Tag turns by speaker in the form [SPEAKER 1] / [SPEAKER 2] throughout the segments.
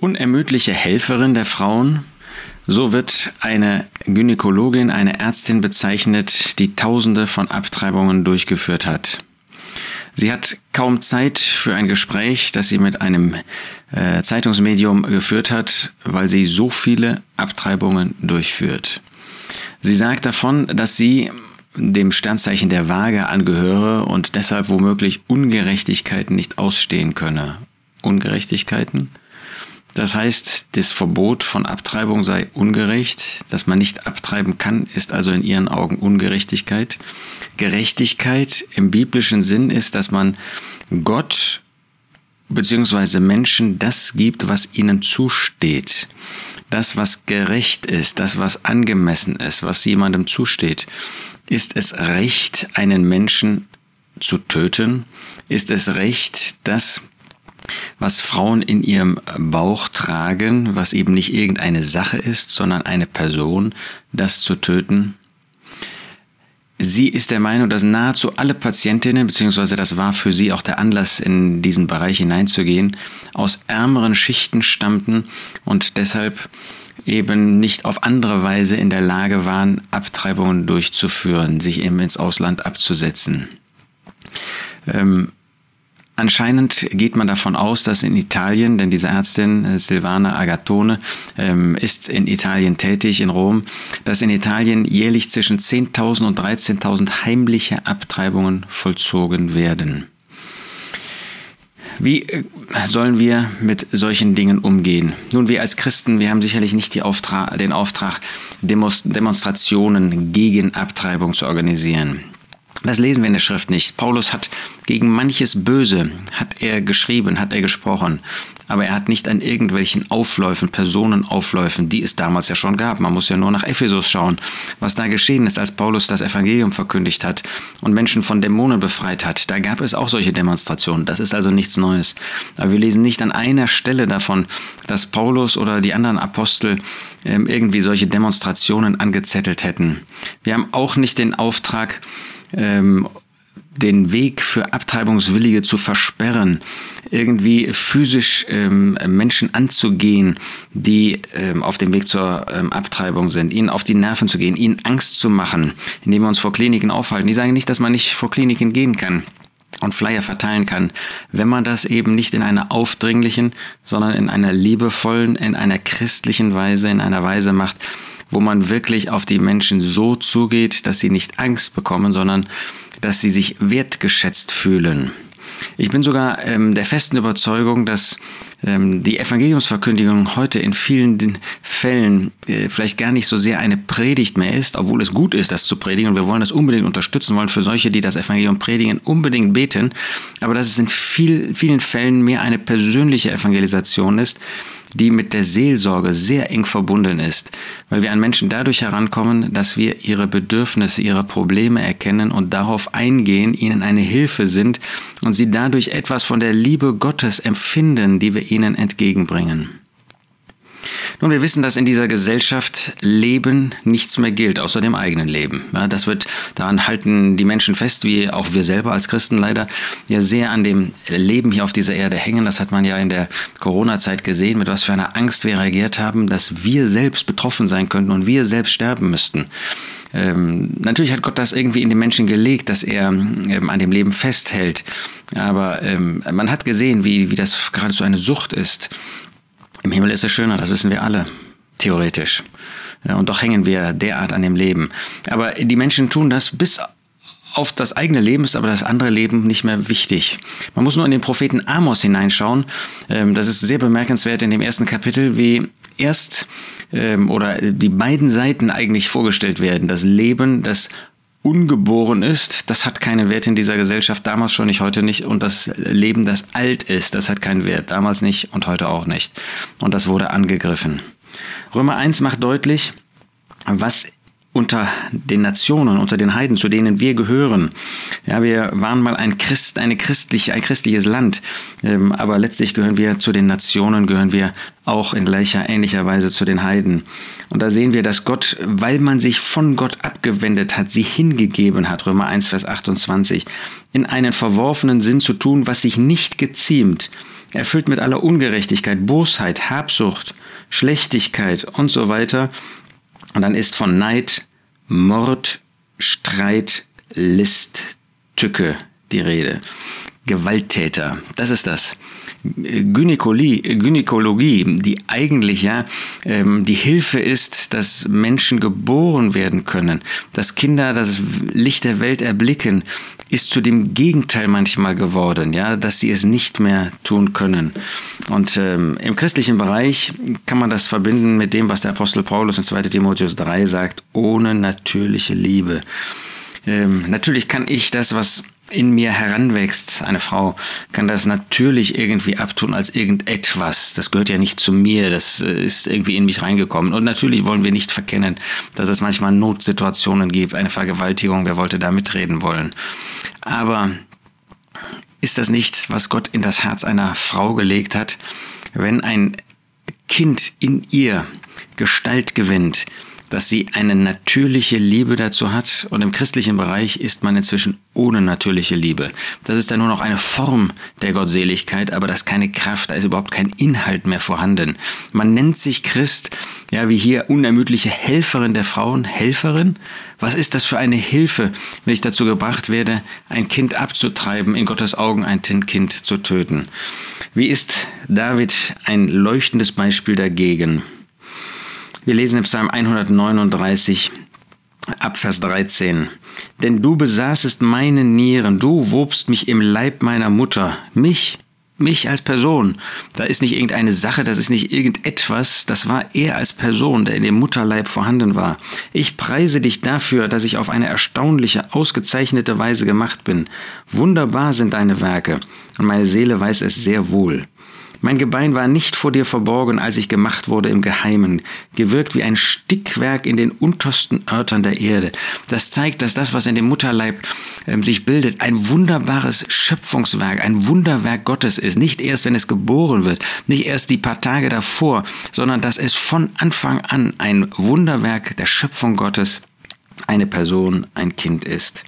[SPEAKER 1] unermüdliche Helferin der Frauen, so wird eine Gynäkologin, eine Ärztin bezeichnet, die Tausende von Abtreibungen durchgeführt hat. Sie hat kaum Zeit für ein Gespräch, das sie mit einem äh, Zeitungsmedium geführt hat, weil sie so viele Abtreibungen durchführt. Sie sagt davon, dass sie dem Sternzeichen der Waage angehöre und deshalb womöglich Ungerechtigkeiten nicht ausstehen könne. Ungerechtigkeiten? Das heißt, das Verbot von Abtreibung sei ungerecht, dass man nicht abtreiben kann, ist also in ihren Augen Ungerechtigkeit. Gerechtigkeit im biblischen Sinn ist, dass man Gott bzw. Menschen das gibt, was ihnen zusteht. Das, was gerecht ist, das, was angemessen ist, was jemandem zusteht. Ist es recht, einen Menschen zu töten? Ist es recht, dass was Frauen in ihrem Bauch tragen, was eben nicht irgendeine Sache ist, sondern eine Person, das zu töten. Sie ist der Meinung, dass nahezu alle Patientinnen, beziehungsweise das war für sie auch der Anlass, in diesen Bereich hineinzugehen, aus ärmeren Schichten stammten und deshalb eben nicht auf andere Weise in der Lage waren, Abtreibungen durchzuführen, sich eben ins Ausland abzusetzen. Ähm, Anscheinend geht man davon aus, dass in Italien, denn diese Ärztin äh, Silvana Agatone ähm, ist in Italien tätig, in Rom, dass in Italien jährlich zwischen 10.000 und 13.000 heimliche Abtreibungen vollzogen werden. Wie äh, sollen wir mit solchen Dingen umgehen? Nun, wir als Christen, wir haben sicherlich nicht Auftrag, den Auftrag, Demonstrationen gegen Abtreibung zu organisieren. Das lesen wir in der Schrift nicht. Paulus hat gegen manches Böse, hat er geschrieben, hat er gesprochen. Aber er hat nicht an irgendwelchen Aufläufen, Personenaufläufen, die es damals ja schon gab. Man muss ja nur nach Ephesus schauen, was da geschehen ist, als Paulus das Evangelium verkündigt hat und Menschen von Dämonen befreit hat. Da gab es auch solche Demonstrationen. Das ist also nichts Neues. Aber wir lesen nicht an einer Stelle davon, dass Paulus oder die anderen Apostel ähm, irgendwie solche Demonstrationen angezettelt hätten. Wir haben auch nicht den Auftrag, ähm, den Weg für Abtreibungswillige zu versperren, irgendwie physisch ähm, Menschen anzugehen, die ähm, auf dem Weg zur ähm, Abtreibung sind, ihnen auf die Nerven zu gehen, ihnen Angst zu machen, indem wir uns vor Kliniken aufhalten. Die sagen nicht, dass man nicht vor Kliniken gehen kann und Flyer verteilen kann, wenn man das eben nicht in einer aufdringlichen, sondern in einer liebevollen, in einer christlichen Weise, in einer Weise macht, wo man wirklich auf die Menschen so zugeht, dass sie nicht Angst bekommen, sondern dass sie sich wertgeschätzt fühlen. Ich bin sogar ähm, der festen Überzeugung, dass ähm, die Evangeliumsverkündigung heute in vielen Fällen äh, vielleicht gar nicht so sehr eine Predigt mehr ist, obwohl es gut ist, das zu predigen und wir wollen das unbedingt unterstützen, wollen für solche, die das Evangelium predigen, unbedingt beten, aber dass es in viel, vielen Fällen mehr eine persönliche Evangelisation ist, die mit der Seelsorge sehr eng verbunden ist, weil wir an Menschen dadurch herankommen, dass wir ihre Bedürfnisse, ihre Probleme erkennen und darauf eingehen, ihnen eine Hilfe sind und sie dadurch etwas von der Liebe Gottes empfinden, die wir ihnen entgegenbringen. Nun, wir wissen, dass in dieser Gesellschaft Leben nichts mehr gilt, außer dem eigenen Leben. Ja, das wird, daran halten die Menschen fest, wie auch wir selber als Christen leider, ja sehr an dem Leben hier auf dieser Erde hängen. Das hat man ja in der Corona-Zeit gesehen, mit was für einer Angst wir reagiert haben, dass wir selbst betroffen sein könnten und wir selbst sterben müssten. Ähm, natürlich hat Gott das irgendwie in den Menschen gelegt, dass er ähm, an dem Leben festhält. Aber ähm, man hat gesehen, wie, wie das geradezu eine Sucht ist. Im Himmel ist es schöner, das wissen wir alle, theoretisch. Ja, und doch hängen wir derart an dem Leben. Aber die Menschen tun das bis auf das eigene Leben ist aber das andere Leben nicht mehr wichtig. Man muss nur in den Propheten Amos hineinschauen. Ähm, das ist sehr bemerkenswert in dem ersten Kapitel, wie erst ähm, oder die beiden Seiten eigentlich vorgestellt werden. Das Leben, das ungeboren ist, das hat keinen Wert in dieser Gesellschaft, damals schon nicht, heute nicht. Und das Leben, das alt ist, das hat keinen Wert, damals nicht und heute auch nicht. Und das wurde angegriffen. Römer 1 macht deutlich, was unter den Nationen, unter den Heiden, zu denen wir gehören. Ja, wir waren mal ein Christ, eine christliche, ein christliches Land, ähm, aber letztlich gehören wir zu den Nationen, gehören wir auch in gleicher, ähnlicher Weise zu den Heiden. Und da sehen wir, dass Gott, weil man sich von Gott abgewendet hat, sie hingegeben hat, Römer 1, Vers 28, in einen verworfenen Sinn zu tun, was sich nicht geziemt, erfüllt mit aller Ungerechtigkeit, Bosheit, Habsucht, Schlechtigkeit und so weiter. Und dann ist von Neid, Mord, Streit, List, Tücke die Rede. Gewalttäter, das ist das. Gynäkologie, die eigentlich ja ähm, die Hilfe ist, dass Menschen geboren werden können, dass Kinder das Licht der Welt erblicken, ist zu dem Gegenteil manchmal geworden, ja, dass sie es nicht mehr tun können. Und ähm, im christlichen Bereich kann man das verbinden mit dem, was der Apostel Paulus in 2 Timotheus 3 sagt, ohne natürliche Liebe. Ähm, natürlich kann ich das, was in mir heranwächst, eine Frau, kann das natürlich irgendwie abtun als irgendetwas. Das gehört ja nicht zu mir, das äh, ist irgendwie in mich reingekommen. Und natürlich wollen wir nicht verkennen, dass es manchmal Notsituationen gibt, eine Vergewaltigung, wer wollte da mitreden wollen. Aber ist das nicht, was Gott in das Herz einer Frau gelegt hat, wenn ein Kind in ihr Gestalt gewinnt, dass sie eine natürliche Liebe dazu hat und im christlichen Bereich ist man inzwischen ohne natürliche Liebe. Das ist dann nur noch eine Form der Gottseligkeit, aber das ist keine Kraft, da ist überhaupt kein Inhalt mehr vorhanden. Man nennt sich Christ, ja, wie hier unermüdliche Helferin der Frauen, Helferin. Was ist das für eine Hilfe, wenn ich dazu gebracht werde, ein Kind abzutreiben, in Gottes Augen ein Kind zu töten? Wie ist David ein leuchtendes Beispiel dagegen? Wir lesen im Psalm 139 ab Vers 13. Denn du besaßest meine Nieren, du wobst mich im Leib meiner Mutter, mich, mich als Person. Da ist nicht irgendeine Sache, das ist nicht irgendetwas, das war er als Person, der in dem Mutterleib vorhanden war. Ich preise dich dafür, dass ich auf eine erstaunliche, ausgezeichnete Weise gemacht bin. Wunderbar sind deine Werke, und meine Seele weiß es sehr wohl. Mein Gebein war nicht vor dir verborgen, als ich gemacht wurde im Geheimen, gewirkt wie ein Stickwerk in den untersten Örtern der Erde. Das zeigt, dass das, was in dem Mutterleib äh, sich bildet, ein wunderbares Schöpfungswerk, ein Wunderwerk Gottes ist. Nicht erst, wenn es geboren wird, nicht erst die paar Tage davor, sondern dass es von Anfang an ein Wunderwerk der Schöpfung Gottes, eine Person, ein Kind ist.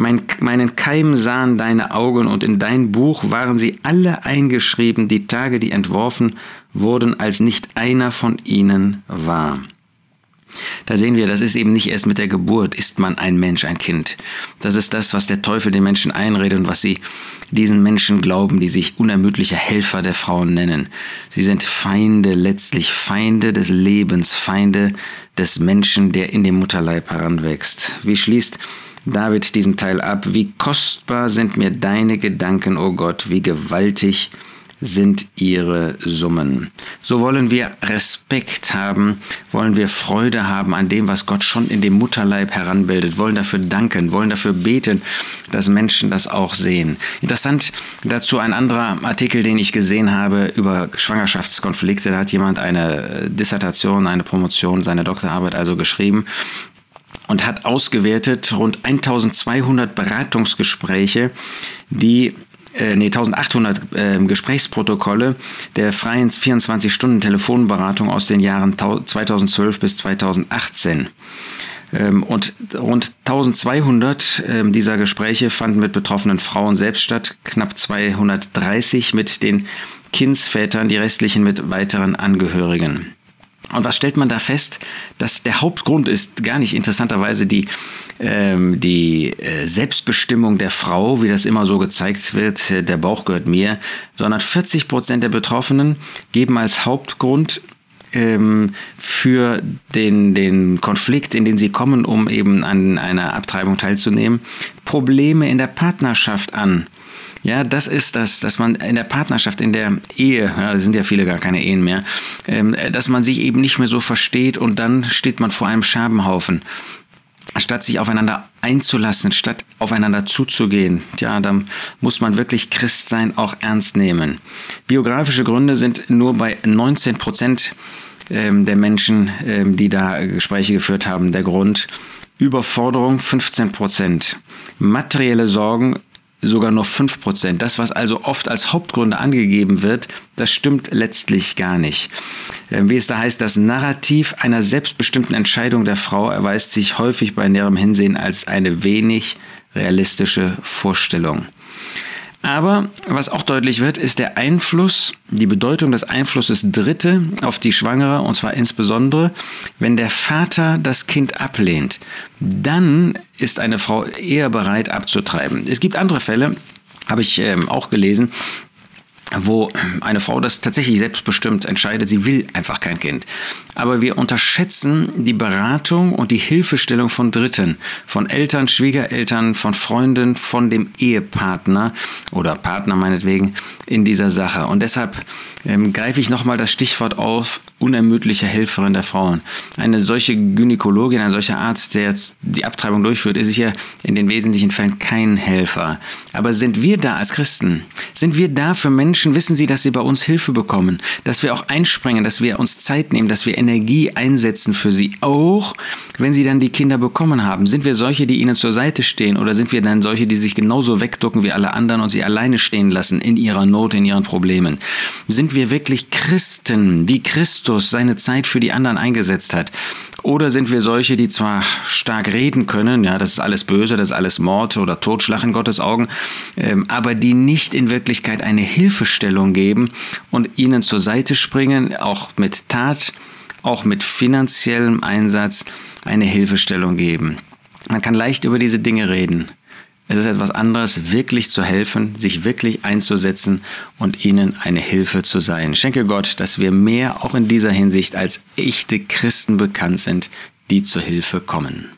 [SPEAKER 1] Mein, meinen Keim sahen deine Augen und in dein Buch waren sie alle eingeschrieben, die Tage, die entworfen wurden, als nicht einer von ihnen war. Da sehen wir, das ist eben nicht erst mit der Geburt, ist man ein Mensch, ein Kind. Das ist das, was der Teufel den Menschen einredet und was sie diesen Menschen glauben, die sich unermüdliche Helfer der Frauen nennen. Sie sind Feinde, letztlich Feinde des Lebens, Feinde des Menschen, der in dem Mutterleib heranwächst. Wie schließt David diesen Teil ab. Wie kostbar sind mir deine Gedanken, o oh Gott, wie gewaltig sind ihre Summen. So wollen wir Respekt haben, wollen wir Freude haben an dem, was Gott schon in dem Mutterleib heranbildet, wollen dafür danken, wollen dafür beten, dass Menschen das auch sehen. Interessant dazu ein anderer Artikel, den ich gesehen habe über Schwangerschaftskonflikte. Da hat jemand eine Dissertation, eine Promotion, seine Doktorarbeit also geschrieben und hat ausgewertet rund 1200 Beratungsgespräche, die äh, nee, 1800 äh, Gesprächsprotokolle der freien 24-Stunden-Telefonberatung aus den Jahren 2012 bis 2018. Ähm, und rund 1200 äh, dieser Gespräche fanden mit betroffenen Frauen selbst statt, knapp 230 mit den Kindsvätern, die restlichen mit weiteren Angehörigen. Und was stellt man da fest? Dass der Hauptgrund ist gar nicht interessanterweise die, ähm, die äh, Selbstbestimmung der Frau, wie das immer so gezeigt wird, äh, der Bauch gehört mir, sondern 40 Prozent der Betroffenen geben als Hauptgrund ähm, für den, den Konflikt, in den sie kommen, um eben an einer Abtreibung teilzunehmen, Probleme in der Partnerschaft an. Ja, das ist das, dass man in der Partnerschaft, in der Ehe, ja, sind ja viele gar keine Ehen mehr, ähm, dass man sich eben nicht mehr so versteht und dann steht man vor einem Scherbenhaufen. Statt sich aufeinander einzulassen, statt aufeinander zuzugehen, ja, dann muss man wirklich Christ sein auch ernst nehmen. Biografische Gründe sind nur bei 19 Prozent ähm, der Menschen, ähm, die da Gespräche geführt haben, der Grund. Überforderung 15 Prozent. Materielle Sorgen sogar nur 5%. Das, was also oft als Hauptgründe angegeben wird, das stimmt letztlich gar nicht. Ähm, wie es da heißt, das Narrativ einer selbstbestimmten Entscheidung der Frau erweist sich häufig bei näherem Hinsehen als eine wenig realistische Vorstellung. Aber was auch deutlich wird, ist der Einfluss, die Bedeutung des Einflusses Dritte auf die Schwangere, und zwar insbesondere, wenn der Vater das Kind ablehnt. Dann ist eine Frau eher bereit abzutreiben. Es gibt andere Fälle, habe ich ähm, auch gelesen, wo eine Frau das tatsächlich selbstbestimmt entscheidet, sie will einfach kein Kind. Aber wir unterschätzen die Beratung und die Hilfestellung von Dritten, von Eltern, Schwiegereltern, von Freunden, von dem Ehepartner oder Partner meinetwegen in dieser Sache. Und deshalb ähm, greife ich nochmal das Stichwort auf, unermüdliche Helferin der Frauen. Eine solche Gynäkologin, ein solcher Arzt, der die Abtreibung durchführt, ist sicher in den wesentlichen Fällen kein Helfer. Aber sind wir da als Christen? Sind wir da für Menschen? Wissen sie, dass sie bei uns Hilfe bekommen? Dass wir auch einspringen, dass wir uns Zeit nehmen, dass wir Energie einsetzen für sie, auch wenn sie dann die Kinder bekommen haben? Sind wir solche, die ihnen zur Seite stehen? Oder sind wir dann solche, die sich genauso wegducken wie alle anderen und sie alleine stehen lassen in ihrer Not, in ihren Problemen? Sind wir wirklich Christen, wie Christus seine Zeit für die anderen eingesetzt hat? Oder sind wir solche, die zwar stark reden können, ja, das ist alles böse, das ist alles Mord oder Totschlag in Gottes Augen, ähm, aber die nicht in Wirklichkeit eine Hilfestellung geben und ihnen zur Seite springen, auch mit Tat, auch mit finanziellem Einsatz eine Hilfestellung geben. Man kann leicht über diese Dinge reden. Es ist etwas anderes, wirklich zu helfen, sich wirklich einzusetzen und ihnen eine Hilfe zu sein. Schenke Gott, dass wir mehr auch in dieser Hinsicht als echte Christen bekannt sind, die zur Hilfe kommen.